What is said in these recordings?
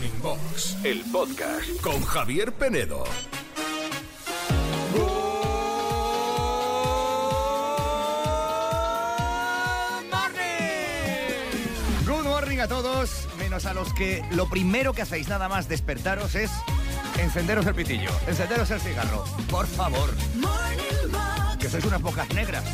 Morning Box, el podcast. Con Javier Penedo. Good morning. A todos, menos a los que lo primero que hacéis nada más despertaros es encenderos el pitillo, encenderos el cigarro, por favor, Morning Box, que sois unas bocas negras.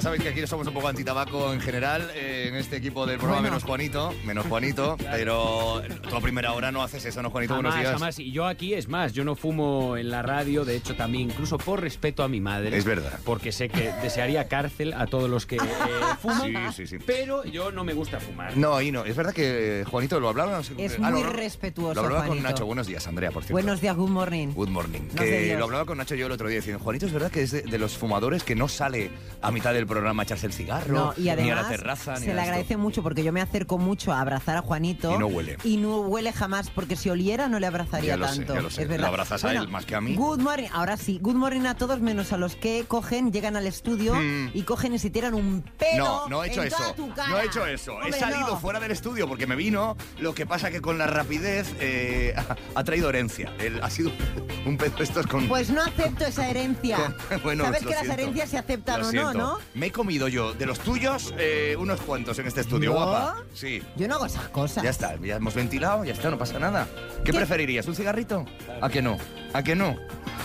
Ya sabéis que aquí somos un poco antitabaco en general, eh, en este equipo del programa Bueno. menos Juanito, menos Juanito, pero tú a primera hora no haces eso, ¿no, Juanito? Jamás, Buenos días. jamás. Y yo aquí, es más, yo no fumo en la radio, de hecho también, incluso por respeto a mi madre. Es verdad. Porque sé que desearía cárcel a todos los que eh, fuman. Sí, sí, sí. Pero yo no me gusta fumar. No, ahí no. Es verdad que Juanito lo hablaba. no sé- Es ah, muy respetuoso, Lo hablaba con Juanito. Nacho. Buenos días, Andrea, por cierto. Buenos días, good morning. Good morning. No que lo hablaba con Nacho yo el otro día diciendo, Juanito, es verdad que es de, de los fumadores que no sale a mitad del programa a echarse el cigarro, No, y además ni a la terraza, ni a le agradece mucho porque yo me acerco mucho a abrazar a Juanito Y no huele. y no huele jamás porque si oliera no le abrazaría Ya lo sé, tanto. ya lo sé. Es verdad. Lo abrazas a él más que a mí. Good morning, ahora sí, good morning a todos menos a los que cogen, llegan al estudio Mm. y cogen y se tiran un pelo. No, no he hecho en eso. toda tu cara. No he hecho eso. he Hombre, salido no. fuera del estudio porque me vino. Lo que pasa que con la rapidez eh, ha traído herencia. Él ha sido un pedo estos con. Pues no acepto esa herencia. con- bueno, Sabes que las herencias se aceptan Lo o no, siento. ¿no? Me he comido yo de los tuyos eh, unos cuantos en este estudio, ¿No? guapa. Sí. Yo no hago esas cosas. Ya está, ya hemos ventilado, ya está, no pasa nada. ¿Qué, ¿Qué? preferirías? ¿Un cigarrito? ¿A que no? ¿A que no?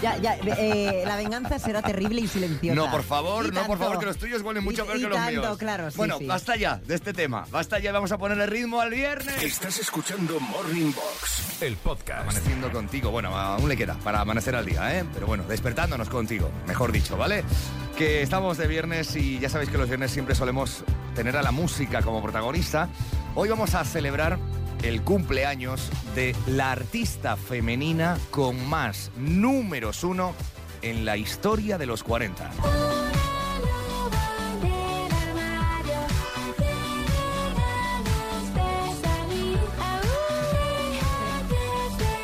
Ya, ya, eh, la venganza será terrible y silenciosa. No, por favor, Y no, por favor, que los tuyos huelen mucho Y- peor y que los tanto, míos. claro, sí, bueno, sí. basta ya de este tema. Basta ya, vamos a ponerle ritmo al viernes. Estás escuchando Morning Box, el podcast. Amaneciendo contigo, bueno, aún le queda para amanecer al día, ¿eh? Pero bueno, despertándonos contigo, mejor dicho, ¿vale? Que estamos de viernes y ya sabéis que los viernes siempre solemos tener a la música como protagonista. Hoy vamos a celebrar el cumpleaños de la artista femenina con más números uno en la historia de los 40.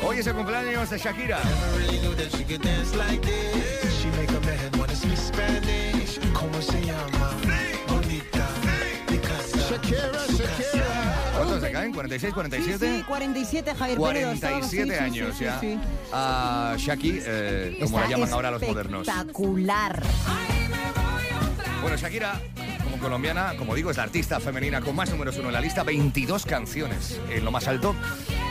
Hoy es el cumpleaños de Shakira. Shakira. ¿Cuántos se caen? ¿46, Sí, 47? sí, 47, Javier Penedo, estábamos- sí, 47 sí, sí, años ya. A Shaki, eh, como la llaman ahora los modernos. Espectacular. Bueno, Shakira, como colombiana, como digo, es la artista femenina con más números uno en la lista, 22 canciones en lo más alto.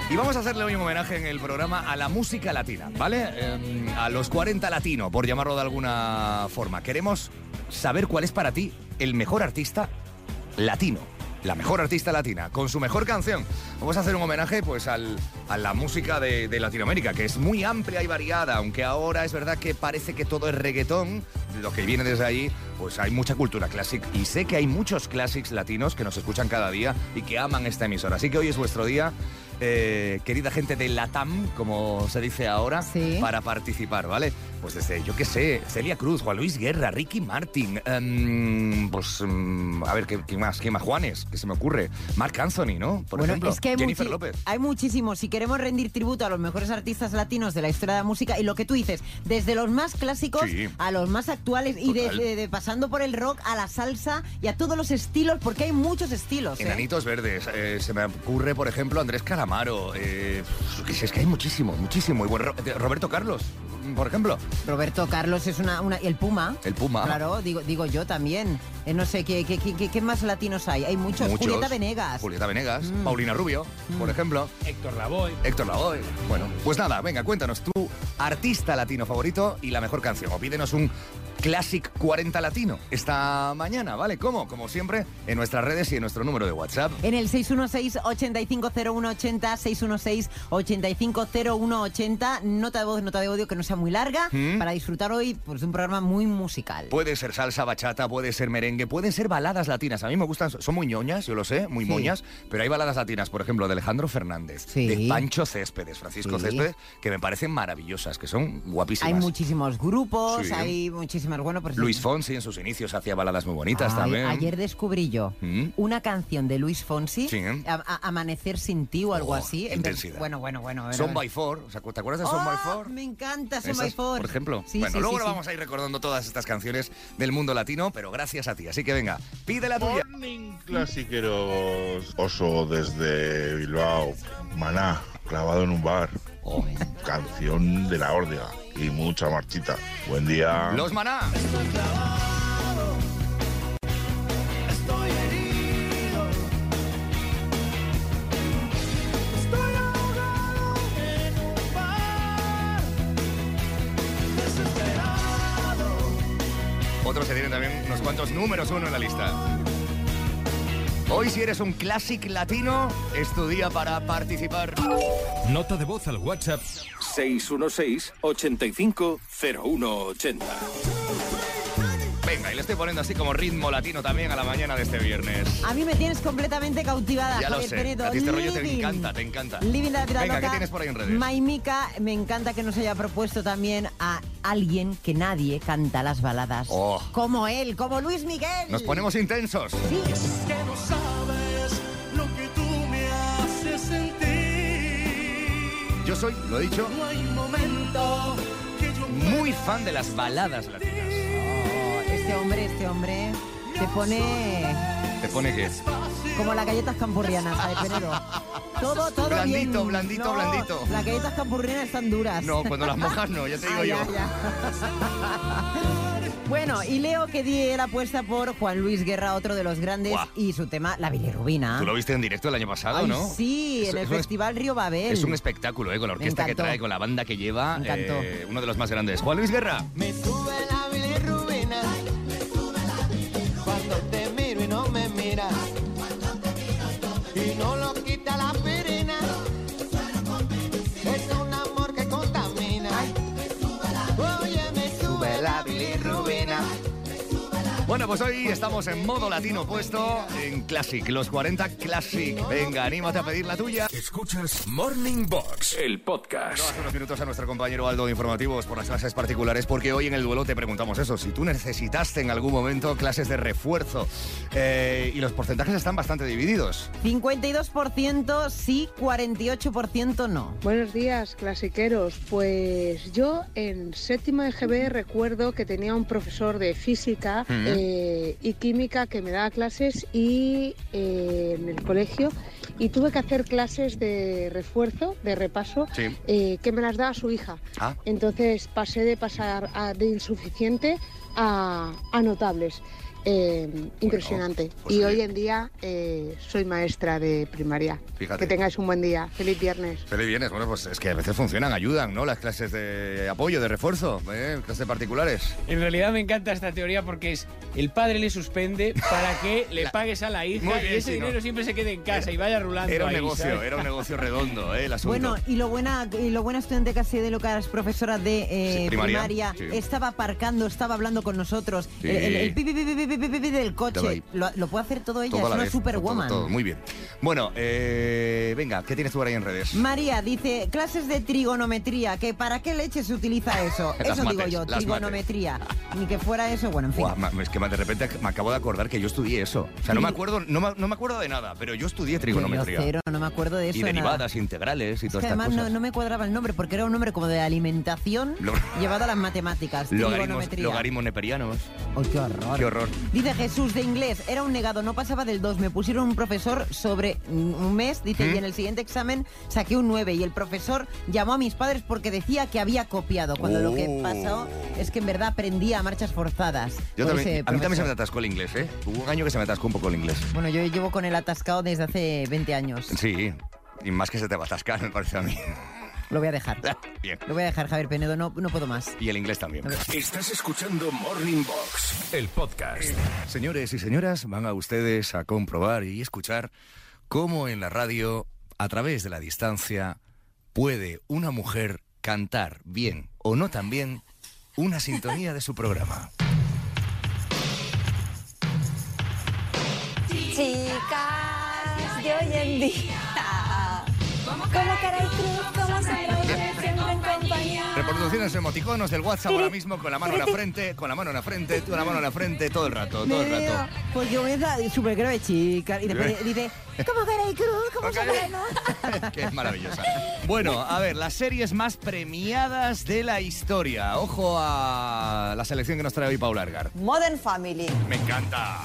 Y vamos a hacerle hoy un homenaje en el programa a la música latina, ¿vale? Eh, a los 40 latino, por llamarlo de alguna forma. Queremos saber cuál es para ti el mejor artista latino. La mejor artista latina, con su mejor canción. Vamos a hacer un homenaje pues al- a la música de, de Latinoamérica, que es muy amplia y variada, aunque ahora es verdad que parece que todo es reggaetón, lo que viene desde ahí, pues hay mucha cultura clásica. Y sé que hay muchos clásicos latinos que nos escuchan cada día y que aman esta emisora. Así que hoy es vuestro día, eh, querida gente de Latam, como se dice ahora, Sí. para participar, ¿vale? Pues desde, yo qué sé, Celia Cruz, Juan Luis Guerra, Ricky Martin, em, pues, em, a ver, ¿qué, qué más? ¿Qué más? Juanes, ¿qué se me ocurre? Marc Anthony, ¿no? Por bueno, ejemplo, es que hay, Jennifer López. hay muchísimos. Si queremos rendir tributo a los mejores artistas latinos de la historia de la música y lo que tú dices, desde los más clásicos Sí. a los más actuales y desde de- pasando por el rock a la salsa y a todos los estilos, porque hay muchos estilos. ¿eh? Enanitos Verdes, eh, se me ocurre, por ejemplo, Andrés Calamaro, eh, es que hay muchísimo, muchísimo. Y bueno, de- Roberto Carlos, por ejemplo. Roberto Carlos es una, una- el Puma. El Puma. Claro, digo, digo yo también. Eh, no sé, ¿qué, qué, qué, qué más latinos hay? Hay muchos. Muchos. Julieta Venegas. Julieta Venegas, Mm. Paulina Rubio, por ejemplo. Héctor Lavoe. Héctor Lavoe. Bueno, pues nada, venga, cuéntanos tu artista latino favorito y la mejor canción. O pídenos un Classic 40 Latino esta mañana, ¿vale? ¿Cómo? Como siempre, en nuestras redes y en nuestro número de WhatsApp. En el 616-850180, 616-850180, nota de voz, nota de audio que no sea muy larga, ¿Mm? para disfrutar hoy pues, de un programa muy musical. Puede ser salsa, bachata, puede ser merengue, pueden ser baladas latinas. A mí me gustan, son muy ñoñas, yo lo sé, muy Sí. moñas, pero hay baladas latinas, por ejemplo, de Alejandro Fernández, Sí. de Pancho Céspedes, Francisco Sí. Céspedes, que me parecen maravillosas, que son Hay guapísimas. muchísimos grupos, hay muchísimas más bueno. Pues Luis Fonsi en sus inicios hacía baladas muy bonitas Ay, también. Ayer descubrí yo ¿Mm? una canción de Luis Fonsi, Sí, ¿eh? a- a- Amanecer sin ti o algo Oh, así. intensidad. Bueno, bueno, bueno. Son by Four, o sea, ¿te acuerdas de Son by Oh, Four? Me encanta Son Esas, by Four. Por ejemplo. Sí, bueno, sí, luego sí, lo sí. vamos a ir recordando todas estas canciones del mundo latino, pero gracias a ti. Así que venga, pide la tuya. Morning clasiqueros. Oso desde Bilbao. Maná, clavado en un bar. Oh. Canción de la órdiga. Y mucha marchita. Buen día. Los maná. Otros se tienen también unos cuantos números uno en la lista. Hoy si eres un classic latino, es tu día para participar. Nota de voz al WhatsApp 616 85 0180. Venga, y le estoy poniendo así como ritmo latino también a la mañana de este viernes. A mí me tienes completamente cautivada, Ya lo Javier sé. Penedo. A ti este rollo te encanta, te encanta. Living la vida Venga, loca. ¿qué tienes por ahí en redes? Maimica, me encanta que nos haya propuesto también a alguien que nadie canta las baladas. Oh. Como él, como Luis Miguel. Nos ponemos intensos. Sí. que no sabes lo que tú me haces sentir. Yo soy, lo he dicho, No hay momento que yo muy fan de las baladas latinas. Este hombre, este hombre te pone ¿Te pone qué? como las galletas campurrianas, Penedo. Todo, todo Blandito, bien. blandito, No, blandito. Las galletas campurrianas están duras. No, cuando las mojas no, ya te digo Ah, yo. ya, ya. Bueno, y leo que di la apuesta por Juan Luis Guerra, otro de los grandes, Buah. y su tema, la bilirrubina. Tú lo viste en directo el año pasado, Ay, ¿no? sí, Es- en el es un- Festival Río Babel. Es un espectáculo, ¿eh? Con la orquesta que encantó. trae, con la banda que lleva. Me encantó. eh, uno de los más grandes. Juan Luis Guerra. Me Bueno, pues hoy estamos en modo latino puesto en Classic, los 40 Classic. Venga, anímate a pedir la tuya. Escuchas Morning Box, el podcast. Hace unos minutos a nuestro compañero Aldo de Informativos por las clases particulares, porque hoy en el duelo te preguntamos eso, si tú necesitaste en algún momento clases de refuerzo. Eh, y los porcentajes están bastante divididos. 52% sí, 48% no. Buenos días, clasiqueros. Pues yo en séptima EGB recuerdo que tenía un profesor de física Ujú. eh, y química que me daba clases y eh, en el colegio y tuve que hacer clases de refuerzo, de repaso, Sí. eh, que me las daba su hija. Ah. Entonces pasé de pasar a- de insuficiente a, a notables. Eh, impresionante. pues y hoy en día eh, soy maestra de primaria. Fíjate. Que tengáis un buen día. Feliz viernes. Feliz viernes. Bueno, pues es que a veces funcionan, ayudan, ¿no? Las clases de apoyo, de refuerzo, ¿eh? clases particulares. En realidad me encanta esta teoría porque es el padre le suspende para que le pagues a la hija Muy bien, y ese dinero siempre se quede en casa y vaya rulando Era un ahí, negocio, ¿sabes? era un negocio redondo, ¿eh? El asunto. Bueno, y lo buena, y lo buena estudiante casi de lo que eras profesora de eh, Sí, primaria, primaria, sí. estaba aparcando, estaba hablando con nosotros. Sí. El, el, el del coche. Lo, lo puede hacer todo ella, Todo es una vez, todo, superwoman. todo, muy bien. Bueno, eh, venga, ¿qué tienes tú por ahí en redes? María dice, clases de trigonometría, que ¿para qué leche se utiliza eso? Eso digo mates, yo, las trigonometría. Ni que fuera eso, bueno, en fin. Buah, ma- es que de repente me acabo de acordar que yo estudié eso. O sea, no me acuerdo, no me, no me acuerdo de nada, pero yo estudié Yo trigonometría. cero, no me acuerdo de eso. y de nada. derivadas, integrales y Es todas estas además no, cosas. no me cuadraba el nombre porque era un nombre como de alimentación Lo- llevado a las matemáticas. Logaritmos, logaritmos neperianos. ¡Ay, qué horror! Qué horror. Dice Jesús de inglés, era un negado, no pasaba del 2. Me pusieron un profesor sobre un mes, dice, ¿Mm? y en el siguiente examen saqué un 9. Y el profesor llamó a mis padres porque decía que había copiado, cuando lo que Oh. pasó es que en verdad aprendía a marchas forzadas. Yo por también, ese a mí también se me atascó el inglés, ¿eh? Hubo un año que se me atascó un poco el inglés. Bueno, yo llevo con el atascado desde hace 20 años. Sí, y más que se te va a atascar, me parece a mí. Lo voy a dejar. Bien. Lo voy a dejar, Javier Penedo, no, no puedo más. Y el inglés también. Estás escuchando Morning Box, el podcast. Señores y señoras, van a ustedes a comprobar y escuchar cómo en la radio, a través de la distancia, puede una mujer cantar bien o no tan bien una sintonía de su programa. Chicas de hoy en día. Como cara y cruz, como siempre en compañía. Reproducciones emoticonos del WhatsApp ahora mismo con la mano en la frente, con la mano en la frente, con la mano en la frente, todo el rato, todo el rato. Porque comienza súper grave, chica. Y después dice, como cara y cruz, como sombra y luz. que es maravillosa. Bueno, a ver, las series más premiadas de la historia. Ojo a la selección que nos trae hoy Paula Ergar. Modern Family. Me encanta.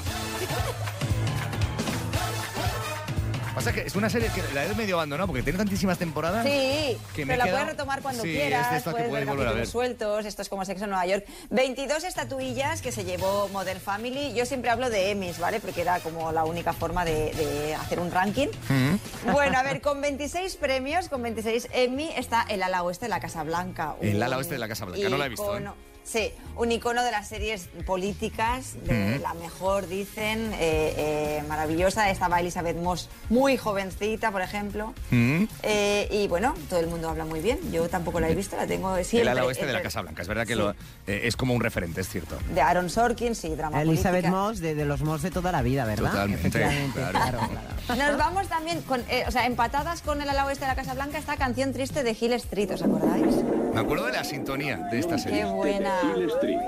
Pasa que es una serie que la he medio abandonado porque tiene tantísimas temporadas. Sí, que me pero la quedado- puedes retomar cuando Sí, quieras, es puedes ver a capítulos ver. sueltos, esto es como Sexo en Nueva York. 22 estatuillas que se llevó Modern Family. Yo siempre hablo de Emmys, ¿vale? Porque era como la única forma de, de hacer un ranking. Mm. Bueno, a ver, con 26 premios, con 26 Emmy, está El ala oeste de la Casa Blanca. El ala oeste de la Casa Blanca, no la he visto, ¿eh? Sí, un icono de las series políticas, de Ujú. la mejor, dicen, eh, eh, maravillosa. Estaba Elizabeth Moss, muy jovencita, por ejemplo. Mm. Eh, y bueno, todo el mundo habla muy bien. Yo tampoco la he visto, la tengo siempre. el ala oeste de la Casa Blanca. Es verdad que Sí. lo- eh, es como un referente, es cierto. De Aaron Sorkin, sí, drama Elizabeth política. Moss, de, de los Moss de toda la vida, ¿verdad? Totalmente, Efectivamente, claro. claro, claro. Nos vamos también, con, eh, o sea, empatadas con el ala oeste de la Casa Blanca, esta canción triste de Hill Street, ¿os acordáis? Me acuerdo de la sintonía de esta Qué serie. buena. Hill Street.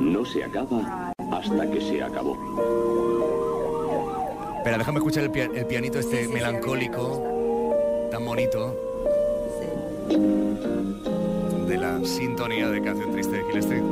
No se acaba hasta que se acabó. Espera, déjame escuchar el, pia- el pianito este melancólico, tan bonito. De la sintonía de canción triste de Hill Street.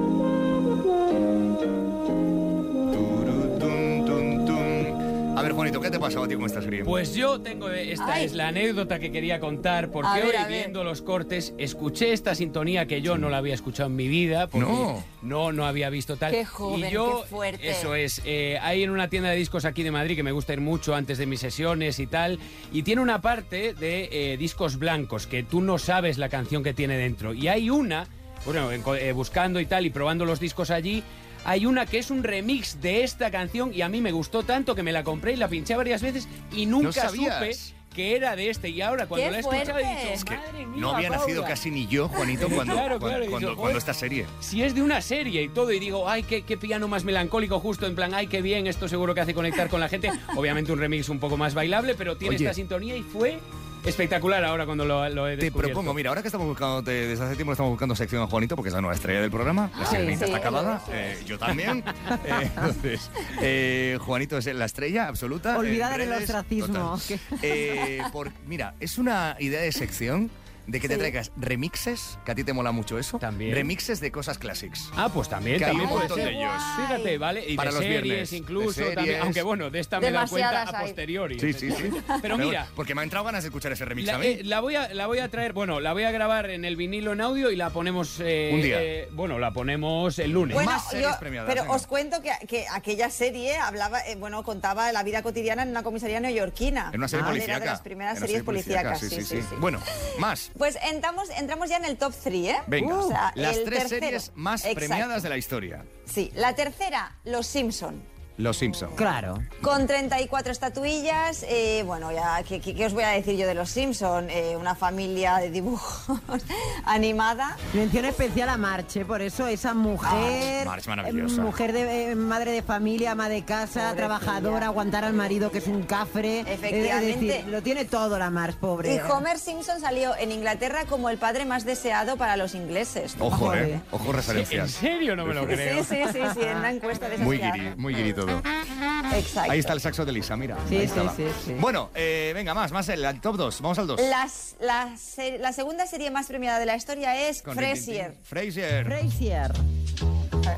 Te pasaba a ti con esta serie? Pues yo tengo, esta Ay. es la anécdota que quería contar, porque ver, hoy viendo los cortes escuché esta sintonía que yo no la había escuchado en mi vida, porque No. no, no había visto tal. Qué joven, y yo, qué fuerte. Eso es, eh, hay en una tienda de discos aquí de Madrid que me gusta ir mucho antes de mis sesiones y tal, y tiene una parte de eh, discos blancos que tú no sabes la canción que tiene dentro. Y hay una, bueno, eh, buscando y tal y probando los discos allí. Hay una que es un remix de esta canción y a mí me gustó tanto que me la compré y la pinché varias veces y nunca supe que era de este. Y ahora cuando ¡Qué la he escuchado he dicho, Es que madre mía, no había nacido Paula". casi ni yo, Juanito, cuando, Claro, cuando, claro, esta serie. Si es de una serie y todo, y digo, ay, qué, qué piano más melancólico, justo en plan, ay, qué bien, esto seguro que hace conectar con la gente. Obviamente un remix un poco más bailable, pero tiene Oye. esta sintonía y fue espectacular ahora cuando lo, lo he Te propongo, mira, ahora que estamos buscando, te- desde hace tiempo estamos buscando sección a Juanito, porque es la nueva estrella del programa, la Sí, sirenita sí, está acabada, eso eh, yo también. Eh, entonces, eh, Juanito es la estrella absoluta. Olvidada del redes, ostracismo. Eh, por- mira, es una idea de sección de que te Sí. traigas remixes, que a ti te mola mucho eso. También. Remixes de cosas clásicas. Ah, pues también, Que hay también un puede montón de ellos. Fíjate, ¿vale? Y Para de los series viernes, incluso de series. también. Aunque bueno, de esta me he dado cuenta a hay. posteriori. Sí, sí, sí. Pero mira, Porque me ha entrado ganas de escuchar ese remix a La, mí. eh, la voy a, la voy a traer, bueno, la voy a grabar en el vinilo en audio y la ponemos... eh, Un día. eh, bueno, la ponemos el lunes. Bueno, Más series yo- premiadas, pero venga. os cuento que, que aquella serie hablaba, eh, bueno, contaba la vida cotidiana en una comisaría neoyorquina. En una serie ¿vale? policíaca. Era de las primeras series serie policíaca, policíacas, sí, sí, sí. Bueno, más. Pues entramos, entramos ya en el top 3, ¿eh? Venga, O sea, las tres tercero. series más Exacto. premiadas de la historia. Sí, la tercera, Los Simpson. Los Simpsons. Claro. Con 34 estatuillas, eh, bueno, ya, ¿qué, qué- qué os voy a decir yo de los Simpson? Eh, una familia de dibujos animada. Mención especial a Marche, por eso esa mujer, March, maravillosa. eh, mujer de eh, madre de familia, ama de casa, trabajadora, aguantar al marido que es un cafre. Eh, Efectivamente. Es decir, lo tiene todo la March, pobre. Y Homer Simpson salió en Inglaterra como el padre más deseado para los ingleses. Ojo, eh. Ojo ¿En referencias. serio? No me lo creo. Sí, sí, sí, sí, en una encuesta de esas Muy guiri, muy guiri todo. Exacto. Ahí está el saxo de Lisa, mira. Sí, ahí sí, sí, sí. Bueno, eh, venga, más, más el, al top 2. Vamos al 2. Las- la, se- la segunda serie más premiada de la historia es Frasier. Frasier. Frasier.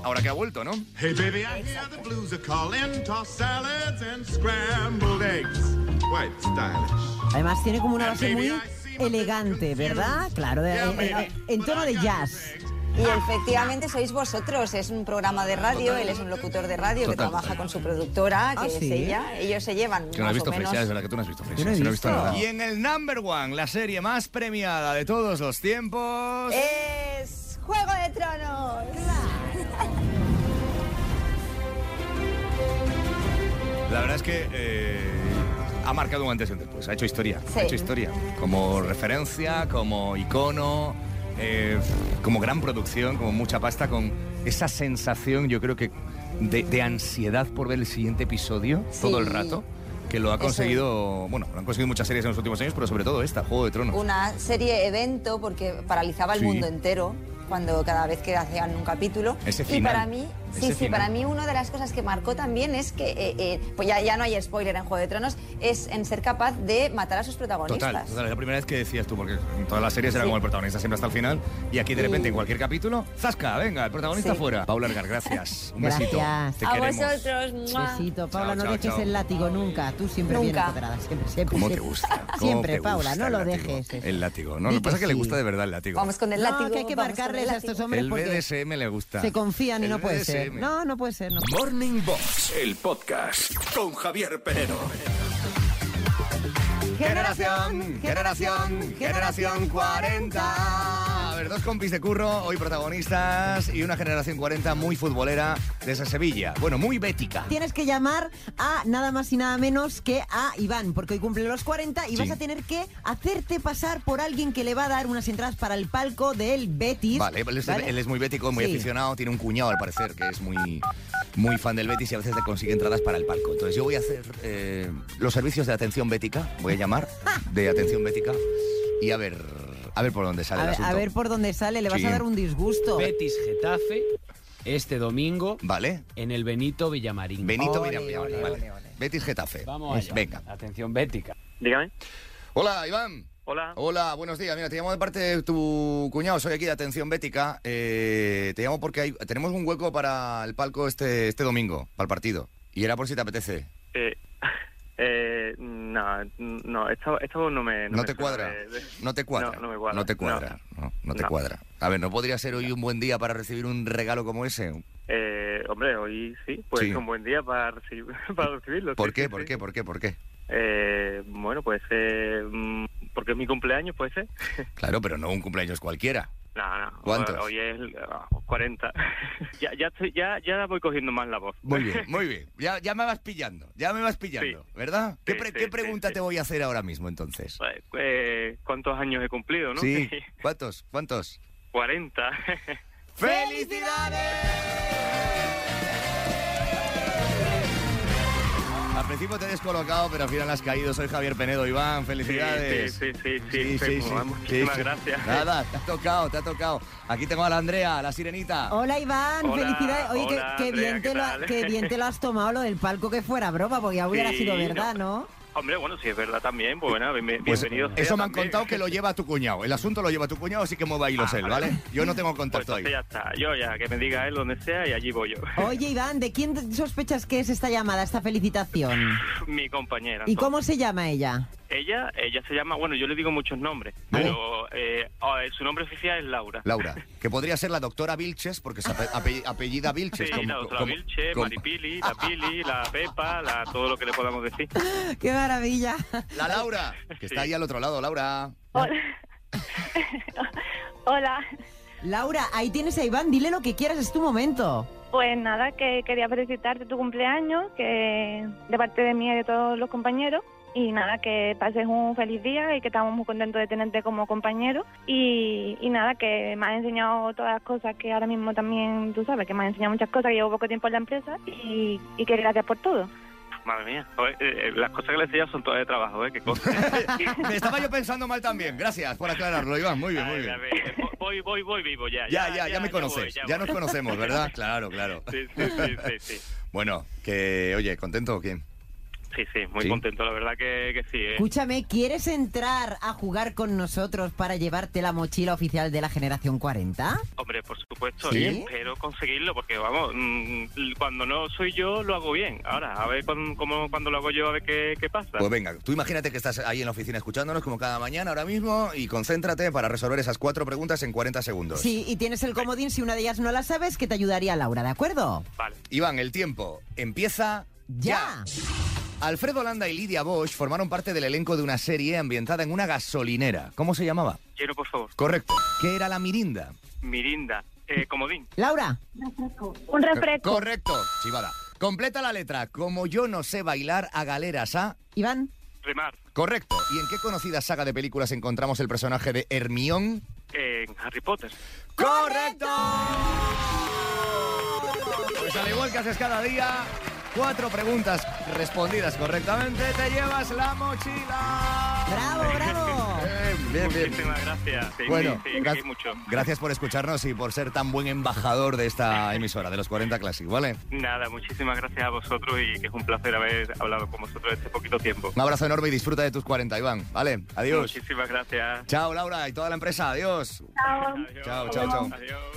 Ahora que ha vuelto, ¿no? Hey, baby, I hear the blues are calling. Tossed salads and scrambled eggs. Quite stylish. Además tiene como una base muy elegante, ¿verdad? Claro, de- eh, eh, en tono de jazz. Y efectivamente sois vosotros, es un programa de radio, él es un locutor de radio que Total. trabaja con su productora, que Ah, es ¿sí? ella. Ellos se llevan Que no has más visto menos... Es verdad que tú no has visto Frasier. no he sí, no visto. nada. Y en el number one, la serie más premiada de todos los tiempos. Es Juego de Tronos. La verdad es que eh, ha marcado un antes y un después. Ha hecho historia. Sí. Ha hecho historia. Como referencia, como icono, eh, como gran producción, como mucha pasta, con esa sensación, yo creo que, de, de ansiedad por ver el siguiente episodio Sí. todo el rato. que lo ha conseguido, bueno, lo han conseguido muchas series en los últimos años, pero sobre todo esta, Juego de Tronos. Una serie evento porque paralizaba el Sí. mundo entero cuando cada vez que hacían un capítulo. Ese y final, para mí, sí, sí, final. para mí una de las cosas que marcó también es que, eh, eh, pues ya, ya no hay spoiler en Juego de Tronos, es en ser capaz de matar a sus protagonistas. Total, total, es la primera vez que decías tú, porque en todas las series era Sí. como el protagonista siempre hasta el final, y aquí de repente en cualquier capítulo, ¡zasca! Venga, el protagonista Sí. fuera. Paula Ergar, gracias. Un besito. Te a queremos. vosotros. ¡mua! Besito, Paula, Chao, no chao, dejes chao. el látigo nunca. Tú siempre bien Nunca. empoderada. Siempre, siempre. ¿Cómo te gusta? ¿Cómo Siempre, te Paula, gusta no lo dejes. eso. El látigo. No, lo que pasa es que le gusta de verdad el látigo. Vamos con el látigo. No, que hay que marcarles el a estos hombres el BDSM le gusta. se confían y no puede ser. No, no puede ser. No. Morning Box, el podcast con Javier Penedo. Generación, generación, generación 40. Ver, dos compis de curro, hoy protagonistas, y una generación 40 muy futbolera desde Sevilla. Bueno, muy bética. Tienes que llamar a nada más y nada menos que a Iván, porque hoy cumple los 40 y Sí. vas a tener que hacerte pasar por alguien que le va a dar unas entradas para el palco del Betis. Vale, él es, ¿vale? él es muy bético, muy Sí. aficionado, tiene un cuñado al parecer que es muy, muy fan del Betis y a veces le consigue entradas para el palco. Entonces yo voy a hacer eh, los servicios de atención bética, voy a llamar de atención bética y a ver, a ver por dónde sale A el asunto. a ver por dónde sale, le vas Sí. a dar un disgusto. Betis Getafe este domingo Vale, en el Benito Villamarín. Benito Ole, Villamarín, ole, vale. ole, ole. Betis Getafe. Vamos allá. Venga. Atención bética. Dígame. Hola, Iván. Hola. Hola, buenos días. Mira, te llamo de parte de tu cuñado, soy aquí de Atención Bética. Eh, te llamo porque hay- tenemos un hueco para el palco este, este domingo, para el partido. Y era por si te apetece. Eh, eh, no, no, esto, esto no me... No, me te cuadra. de- de- No te cuadra. No, no me cuadra. No te cuadra. No, no te No. cuadra. A ver, ¿no podría ser hoy un buen día para recibir un regalo como ese? Eh, hombre, hoy sí, puede Sí. ser un buen día para, recibir, para recibirlo. ¿Por sí, qué? sí, ¿Por sí. qué? ¿Por qué? ¿Por qué? Eh, bueno, mm, porque es mi cumpleaños, puede ser. Claro, pero no un cumpleaños cualquiera. No, no. ¿Cuántos? Hoy es ah, 40. ya, ya, estoy, ya, ya voy cogiendo más la voz. Muy bien, muy bien. Ya, ya me vas pillando, ya me vas pillando, ¿verdad? ¿Qué, Sí, pre- sí, qué sí, pregunta te voy a hacer ahora mismo entonces? Eh, ¿Cuántos años he cumplido, no? Sí, ¿cuántos? ¿Cuántos? 40. Al principio te he descolocado, pero al final has caído. Soy Javier Penedo, Iván. Felicidades. Sí, sí, sí, sí, sí, muchísimas gracias. Nada, te ha tocado, te ha tocado. Aquí tengo a la Andrea, la sirenita. Hola Iván, Hola, felicidades. Oye, que- hola, que, Andrea, bien ¿qué te lo, que bien te lo has tomado lo del palco que fuera broma, porque ya hubiera Sí, sido verdad, no. ¿no? Hombre, bueno, si es verdad también, pues bueno, bien- Pues, bienvenido. eso me han también. contado que lo lleva tu cuñado. El asunto lo lleva tu cuñado, así que mueva hilos Ah, él, vale. Yo no tengo Pues contacto ahí. ya está. Yo ya, que me diga él donde sea y allí voy yo. Oye Iván, ¿de quién sospechas que es esta llamada, esta felicitación? Mi compañera. ¿Y entonces. cómo se llama ella? Ella, ella se llama, bueno, yo le digo muchos nombres, pero eh, ah, su nombre oficial es Laura. Laura, que podría ser la doctora Vilches, porque se ape- ape- apellida Vilches. Sí, como- la doctora como- Vilche, como- Maripili, la Pili, la Pepa, la, todo lo que le podamos decir. ¡Qué maravilla! La Laura, que está ahí al otro lado, Laura. Hola. Laura, ahí tienes a Iván, dile lo que quieras, es tu momento. Pues nada, que quería felicitarte tu cumpleaños, que de parte de mí y de todos los compañeros. Y nada, que pases un feliz día y que estamos muy contentos de tenerte como compañero. Y, y nada, que me has enseñado todas las cosas que ahora mismo también tú sabes, que me has enseñado muchas cosas, que llevo poco tiempo en la empresa y, y que gracias por todo. Madre mía, joder, eh, eh, las cosas que le decía son todas de trabajo, ¿eh? Qué cosa. Me estaba yo pensando mal también. Gracias por aclararlo, Iván. Muy bien, muy bien. a ver, voy, voy, voy vivo ya. Ya, ya, ya me voy, conoces. ya Ya voy. nos conocemos, ¿verdad? Claro, claro. Sí, sí, sí, sí, sí. Bueno, que, oye, ¿contento o qué? Sí, sí, muy ¿Sí? contento, la verdad que, que sí. ¿eh? Escúchame, ¿quieres entrar a jugar con nosotros para llevarte la mochila oficial de la generación 40? Hombre, por supuesto, ¿Sí? y espero conseguirlo, porque vamos, mm, cuando no soy yo lo hago bien. Ahora, a ver cuando, cómo- cuando lo hago yo, a ver qué, qué pasa. Pues venga, tú imagínate que estás ahí en la oficina escuchándonos como cada mañana ahora mismo y concéntrate para resolver esas cuatro preguntas en 40 segundos. Sí, y tienes el comodín, si una de ellas no la sabes, que te ayudaría Laura, ¿de acuerdo? Vale. Iván, el tiempo empieza ya. Alfredo Landa y Lidia Bosch formaron parte del elenco de una serie ambientada en una gasolinera. ¿Cómo se llamaba? Quiero, por favor. Correcto. ¿Qué era la mirinda? Mirinda, eh, comodín. Laura. Un refresco. Correcto, chivada. Completa la letra. Como yo no sé bailar a galeras a... Iván. Remar, Correcto. ¿Y en qué conocida saga de películas encontramos el personaje de Hermión? en Harry Potter. ¡Correcto! Pues al igual que haces cada día, cuatro preguntas respondidas correctamente, te llevas la mochila. ¡Bravo, bravo! Bien, bien, bien. Muchísimas gracias. Sí, Bueno, sí, sí, gra- sí, mucho. gracias por escucharnos y por ser tan buen embajador de esta emisora, de los 40 Classic, ¿vale? Nada, muchísimas gracias a vosotros y que es un placer haber hablado con vosotros este poquito tiempo. Un abrazo enorme y disfruta de tus 40, Iván. ¿Vale? Adiós. Muchísimas gracias. Chao, Laura, y toda la empresa. Adiós. Chao, chao, chao.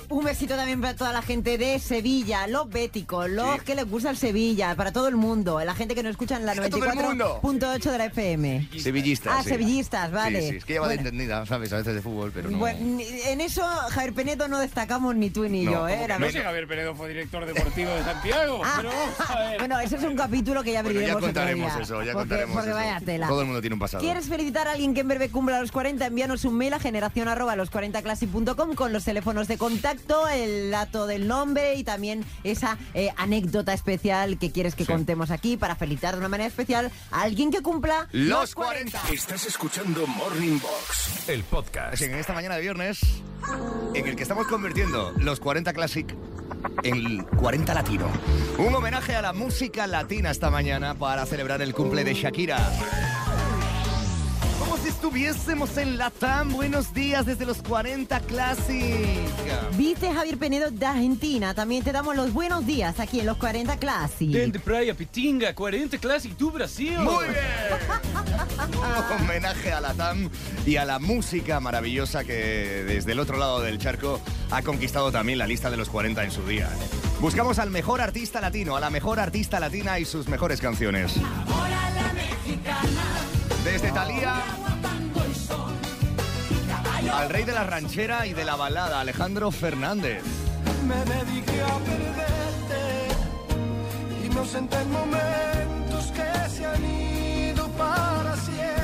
Un besito también para toda la gente de Sevilla, los béticos, los que les gusta el Sevilla, para todo el mundo, la gente que nos escucha en la ¡A todo el mundo! 94.8 de la FM. Sevillistas. Sí. sevillistas, vale. Sí, sí, es que lleva de Bueno. entendida, ¿sabes? A veces de fútbol, pero no. Bueno, en eso, Javier Penedo, no destacamos ni tú ni No, yo, ¿cómo ¿eh? no? sé, Javier Penedo fue director deportivo de Santiago, Ah, pero vamos a ver. Bueno, eso es un capítulo que ya Bueno, abriremos ya otro contaremos día, eso, ya porque, contaremos porque eso. vaya tela. Todo el mundo tiene un pasado. ¿Quieres felicitar a alguien que en breve cumpla los 40? Envíanos un mail a generación arroba los 40classic.com con los teléfonos de contacto, el dato del nombre y también esa eh, anécdota especial que quieres que contemos aquí para felicitar de una manera especial a alguien que cumpla Los 40. Estás escuchando Morning Box, el podcast. Así que en esta mañana de viernes, en el que estamos convirtiendo los 40 Classic en el 40 Latino. Un homenaje a la música latina esta mañana para celebrar el cumple de Shakira. Como si estuviésemos en Latam. Buenos días desde los 40 Classic. Viste Javier Penedo de Argentina. También te damos los buenos días aquí en los 40 Classic. Desde Praia Pitinga, 40 Classic, tu Brasil. Muy bien. Homenaje a la TAM y a la música maravillosa que desde el otro lado del charco ha conquistado también la lista de los 40 en su día. Buscamos al mejor artista latino, a la mejor artista latina y sus mejores canciones. Desde Thalía al rey de la ranchera y de la balada, Alejandro Fernández. Me dediqué a perderte y me ausenté en momentos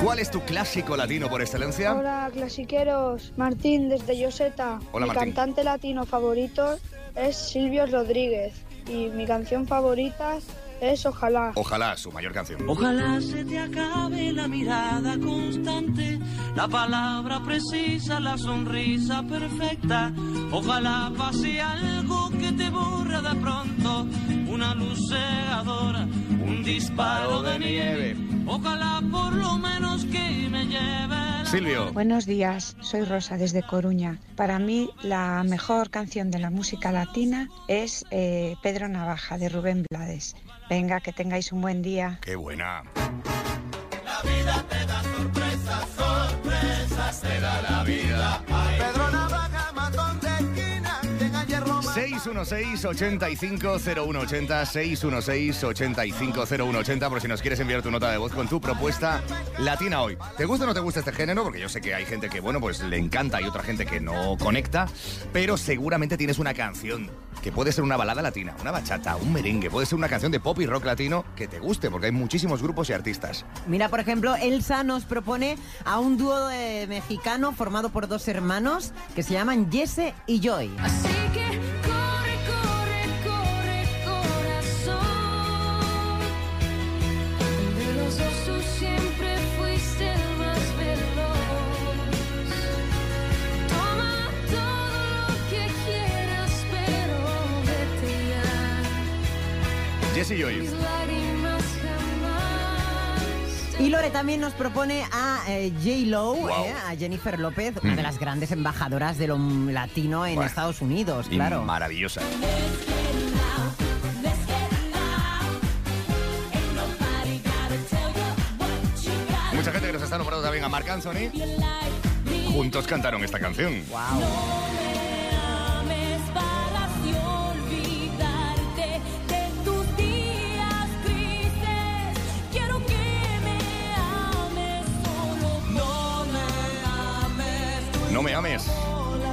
¿Cuál es tu clásico latino por excelencia? Hola, clasiqueros. Martín, desde Yoseta. Hola, mi Martín. cantante latino favorito es Silvio Rodríguez. Y mi canción favorita es Ojalá. Ojalá, su mayor canción. Ojalá se te acabe la mirada constante, la palabra precisa, la sonrisa perfecta. Ojalá pase algo que te borra de pronto, una luz cegadora, un disparo de nieve. Ojalá por lo menos que me lleve. Silvio. Buenos días, soy Rosa desde Coruña. Para mí la mejor canción de la música latina es eh, Pedro Navaja de Rubén Blades. Venga, que tengáis un buen día. Qué buena. La vida te da sorpresas, sorpresas te da la vida. 616-850180, 616-850180, por si nos quieres enviar tu nota de voz con tu propuesta latina hoy. ¿Te gusta o no te gusta este género? Porque yo sé que hay gente que, bueno, pues le encanta y otra gente que no conecta, pero seguramente tienes una canción que puede ser una balada latina, una bachata, un merengue, puede ser una canción de pop y rock latino que te guste, porque hay muchísimos grupos y artistas. Mira, por ejemplo, Elsa nos propone a un dúo eh, mexicano formado por dos hermanos que se llaman Jesse y Joy. Así Jesse Joy. Y Lore también nos propone a eh, J. Lo, Wow. eh, a Jennifer López, una Mm. de las grandes embajadoras de lo latino en Bueno. Estados Unidos, Y claro. maravillosa. Mucha gente que nos está nombrando también a Marc Anthony. Juntos cantaron esta canción. ames No me ames.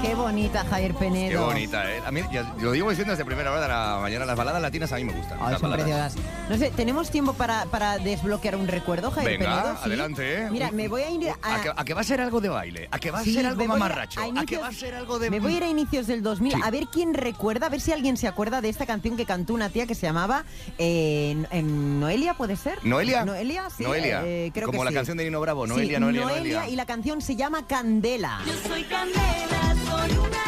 Qué bonita, Javier Penedo. Qué bonita, ¿eh? A mí, ya, lo digo diciendo desde primera hora de la mañana, las baladas latinas a mí me gustan. Ay, las son baladas. preciosas. No sé, ¿tenemos tiempo para, para desbloquear un recuerdo, Javier Venga, Penedo? ¿Sí? adelante, ¿eh? Mira, me voy a ir a... ¿A que, a que va a ser algo de baile? ¿A que va a Sí, ser algo voy a- mamarracho? a ¿A que inicios- va a ser algo de...? Me voy a ir a inicios del 2000 Sí. a ver quién recuerda, a ver si alguien se acuerda de esta canción que cantó una tía que se llamaba eh, en Noelia, ¿puede ser? ¿Noelia? Noelia, sí. Noelia. eh, creo Como que la sí. canción de Nino Bravo, Sí, Noelia, Noelia, Noelia. y la canción se llama Candela. Yo soy candela, soy una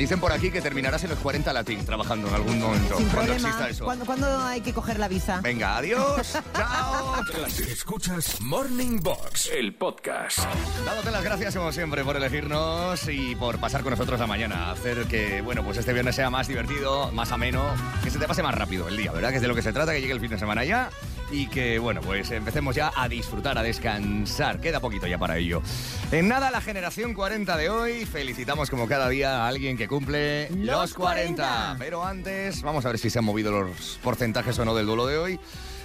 Me dicen por aquí que terminarás en los 40 latín trabajando en algún momento. Sin cuando problema. exista eso. ¿Cuándo, cuándo hay que coger la visa? Venga, adiós. Chao. Escuchas Morning Box, el podcast. Dándote las gracias como siempre por elegirnos y por pasar con nosotros la mañana. Hacer que, bueno, pues este viernes sea más divertido, más ameno, que se te pase más rápido el día, ¿verdad? Que es de lo que se trata, que llegue el fin de semana ya y que, bueno, pues empecemos ya a disfrutar, a descansar. Queda poquito ya para ello. En nada, la generación 40 de hoy. Felicitamos como cada día a alguien que cumple los 40. Pero antes, vamos a ver si se han movido los porcentajes o no del duelo de hoy.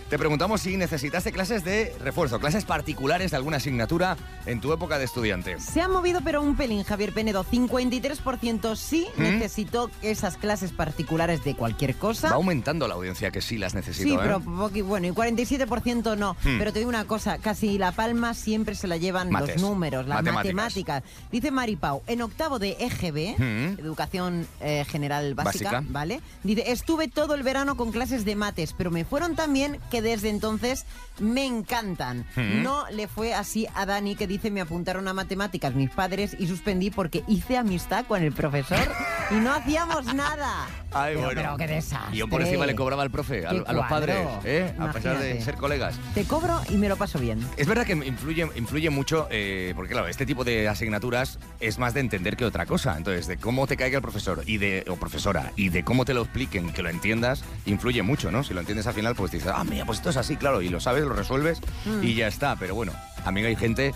Te preguntamos si necesitaste clases de refuerzo, clases particulares de alguna asignatura en tu época de estudiante. Se ha movido pero un pelín, Javier Penedo. 53% sí ¿Mm? necesitó esas clases particulares de cualquier cosa. Va aumentando la audiencia que sí las necesito, Sí, ¿eh? pero poqui- bueno, y 47% no. Hmm. Pero te digo una cosa, casi la palma siempre se la llevan Mates. los números, las Matemáticas. matemáticas. Dice Maripau, en octavo de EGB, Hmm. Educación eh, General Básica, Básica. ¿vale? Dice, estuve todo el verano con clases de mates, pero me fueron también que desde entonces me encantan. Hmm. No le fue así a Dani, que dice, me apuntaron a matemáticas mis padres y suspendí porque hice amistad con el profesor y no hacíamos nada. Ay, Pero- bueno. pero qué desastre. Y yo por encima le cobraba al profe, a, los padres, ¿eh? a pesar de ser colegas. Te cobro y me lo paso bien. Es verdad que influye, influye mucho, eh, porque claro, este tipo de asignaturas es más de entender que otra cosa. Entonces, de cómo te caiga el profesor y de, o profesora y de cómo te lo expliquen, que lo entiendas, influye mucho, ¿no? Si lo entiendes al final, pues dices, ah, mira, pues esto es así, claro, y lo sabes, lo resuelves Mm. y ya está. Pero bueno, a mí hay gente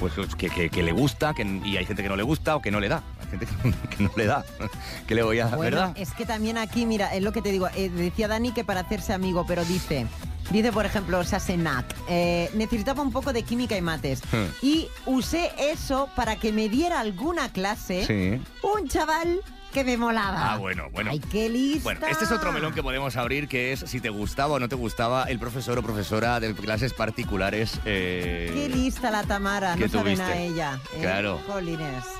pues que, que- que le gusta que, y hay gente que no le gusta o que no le da. Gente que, que no le da. que le voy a... Bueno, ¿Verdad? es que también aquí, mira, es lo que te digo, eh, decía Dani que para hacerse amigo, pero dice, dice por ejemplo Sasenak, eh, necesitaba un poco de química y mates. Hmm. Y usé eso para que me diera alguna clase Sí. un chaval que me molaba. Ah, bueno, bueno. Ay, qué lista. Bueno, este es otro melón que podemos abrir, que es si te gustaba o no te gustaba el profesor o profesora de clases particulares. eh, Qué lista la Tamara, ¿Qué no saben a ella. eh, Claro.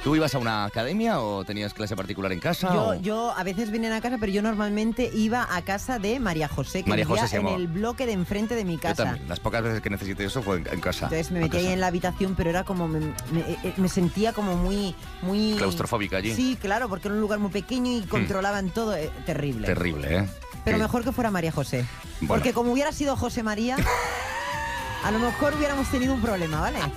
¿Tú ibas a una academia o tenías clase particular en casa? Yo, o- yo a veces venía a casa, pero yo normalmente iba a casa de María José, que María vivía José se en el bloque de enfrente de mi Yo casa. también. Las pocas veces que necesité eso fue en, en casa. Entonces me metí ahí en la habitación, pero era como. Me, me- me sentía como muy. muy Claustrofóbica allí. Sí, claro, porque era un lugar muy pequeño y controlaban todo. eh, terrible. Terrible, ¿eh? Pero mejor que fuera María José. Bueno. Porque como hubiera sido José María, a lo mejor hubiéramos tenido un problema, ¿vale?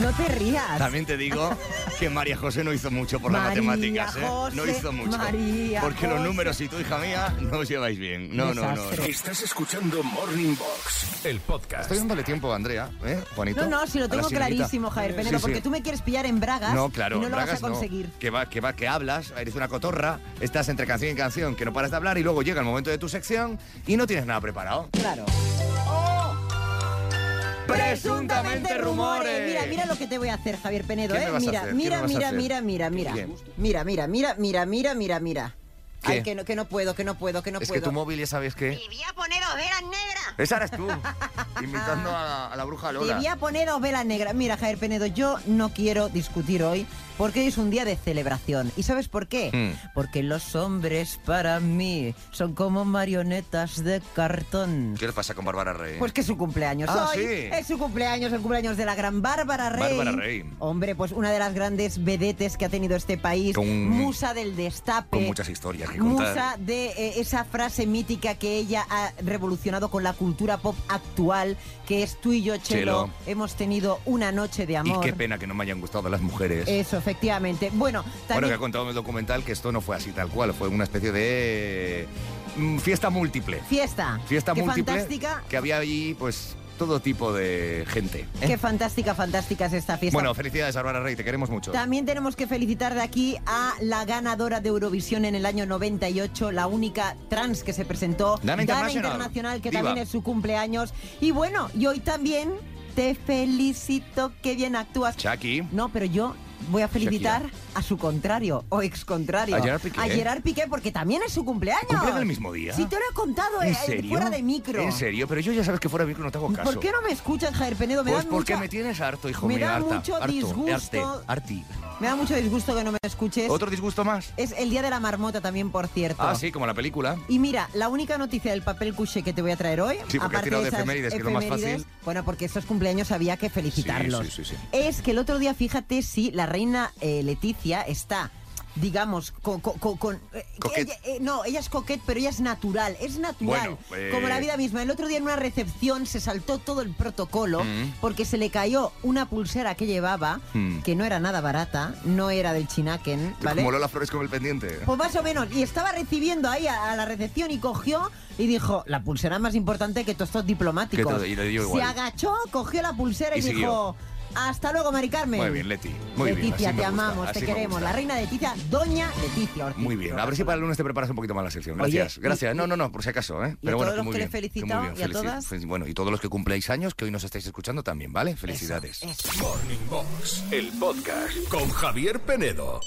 no te rías. También te digo que María José no hizo mucho por las María matemáticas, ¿eh? no hizo mucho. María Porque los números y tú, hija mía, no os lleváis bien. No, no, no, no. Estás escuchando Morning Box, el podcast. Estoy dándole tiempo a Andrea, ¿eh, Juanito? No, no, si lo tengo clarísimo, Javier Sí, sí. porque tú me quieres pillar en bragas No, claro, y no lo bragas vas a no. conseguir. Que va, que va, que hablas, eres una cotorra, estás entre canción y canción, que no paras de hablar y luego llega el momento de tu sección y no tienes nada preparado. Claro. Presuntamente rumores. Mira, mira lo que te voy a hacer, Javier Penedo, ¿Qué ¿eh? me vas a Mira, hacer? ¿Qué mira, me vas a mira, hacer? mira, mira, mira. Bien. Mira, mira, mira, mira, mira, mira, mira. ¿Qué? Ay, que no, que no puedo, que no puedo, que no es que puedo. tu móvil ya sabes que... voy a poner dos velas negras. Esa eres tú, imitando a, a la bruja Te Lola. voy a poner dos velas negras. Mira, Javier Penedo, yo no quiero discutir hoy porque hoy es un día de celebración. ¿Y sabes por qué? Hmm. Porque los hombres para mí son como marionetas de cartón. ¿Qué le pasa con Bárbara Rey? Pues que es su cumpleaños. Ah, Hoy sí. es su cumpleaños, el cumpleaños de la gran Bárbara Rey. Bárbara Rey. Hombre, pues una de las grandes vedetes que ha tenido este país. Con- musa del destape. Con muchas historias que contar. Musa de eh, esa frase mítica que ella ha revolucionado con la cultura pop actual, que es tú y yo, Chelo, Chelo. hemos tenido una noche de Y amor. qué pena que no me hayan gustado las mujeres. Eso, efectivamente. Bueno, Bueno, también... que ha contado en el documental que esto no fue así tal cual, fue una especie de mm, fiesta múltiple. Fiesta. Fiesta Qué múltiple fantástica. que había allí pues todo tipo de gente. ¿eh? Qué fantástica, fantástica es esta fiesta. Bueno, felicidades Bárbara Rey, te queremos mucho. También tenemos que felicitar de aquí a la ganadora de Eurovisión en el año 98, la única trans que se presentó, Dana International. Internacional, que también es su cumpleaños. Y bueno, y hoy también te felicito, qué bien actúas. Chucky. No, pero yo voy a felicitar a su contrario, o ex contrario. A Gerard Piqué. A Gerard Piqué, porque también es su cumpleaños. ¿Cumplen el mismo día? Sí, te lo he contado ¿En eh, serio? fuera de micro. En serio, pero yo ya sabes que fuera de micro no te hago caso. ¿Por qué no me escuchas, Javier Penedo? Me Pues porque mucha- me tienes harto, hijo me mío, da harta, mucho harto, disgusto. arte, arti. Me da mucho disgusto que no me escuches. ¿Otro disgusto más? Es el día de la marmota también, por cierto. Ah, sí, como la película. Y mira, la única noticia del papel couché que te voy a traer hoy, Sí, porque aparte tirado de esas efemérides, que es lo más fácil. bueno, porque estos cumpleaños había que felicitarlos. Sí, sí, sí, sí. Es que el otro día, fíjate, si la reina eh, Leticia está digamos, con... con- con- con- eh, ella- eh, no, ella es coquette, pero ella es natural, es natural, Bueno, eh, como la vida misma. El otro día en una recepción se saltó todo el protocolo Mm. porque se le cayó una pulsera que llevaba, Mm. que no era nada barata, no era del Chinaken, ¿vale? Como Lola Flores con el pendiente. Pues más o menos. Y estaba recibiendo ahí a, a la recepción y cogió y dijo, la pulsera más importante que todos estos diplomáticos. Todo- y le dio igual. Se agachó, cogió la pulsera y, Y siguió. Hasta luego, Mari Carmen. Muy bien, Leti. Muy bien. Leticia, te amamos, te queremos. La reina de Leticia, doña Leticia Ortiz. Muy bien. A ver si para el lunes te preparas un poquito más la sección. Oye, Gracias. y- Gracias. No, no, no, por si acaso, ¿eh? y a bueno, todos los muy que le he bien, que felicitado muy bien, y a todas. fe- Bueno, y todos los que cumpléis años, que hoy nos estáis escuchando también, ¿vale? Felicidades. Morning Box, el podcast con Javier Penedo.